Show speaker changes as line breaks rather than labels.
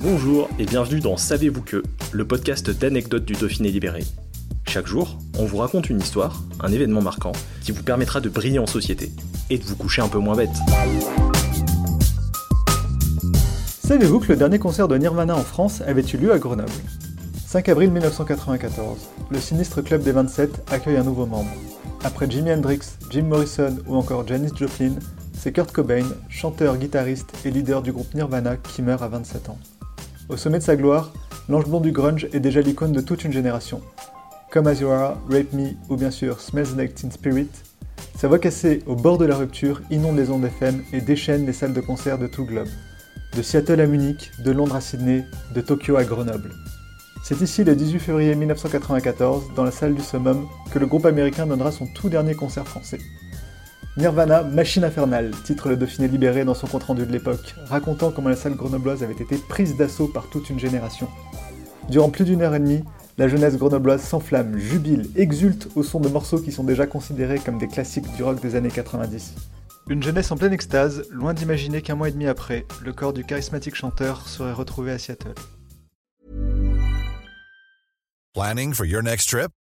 Bonjour et bienvenue dans Savez-vous que, le podcast d'anecdotes du Dauphiné libéré. Chaque jour, on vous raconte une histoire, un événement marquant, qui vous permettra de briller en société et de vous coucher un peu moins bête.
Savez-vous que le dernier concert de Nirvana en France avait eu lieu à Grenoble? 5 avril 1994, le sinistre club des 27 accueille un nouveau membre. Après Jimi Hendrix, Jim Morrison ou encore Janis Joplin, c'est Kurt Cobain, chanteur, guitariste et leader du groupe Nirvana qui meurt à 27 ans. Au sommet de sa gloire, l'ange blond du grunge est déjà l'icône de toute une génération. Comme As Rape Me ou bien sûr Smells Like Teen Spirit, sa voix cassée au bord de la rupture inonde les ondes FM et déchaîne les salles de concert de tout globe. De Seattle à Munich, de Londres à Sydney, de Tokyo à Grenoble. C'est ici le 18 février 1994, dans la salle du Summum, que le groupe américain donnera son tout dernier concert français. Nirvana, Machine Infernale, titre le Dauphiné libéré dans son compte-rendu de l'époque, racontant comment la salle grenobloise avait été prise d'assaut par toute une génération. Durant plus d'une heure et demie, la jeunesse grenobloise s'enflamme, jubile, exulte au son de morceaux qui sont déjà considérés comme des classiques du rock des années 90. Une jeunesse en pleine extase, loin d'imaginer qu'un mois et demi après, le corps du charismatique chanteur serait retrouvé à Seattle.
Planning for your next trip?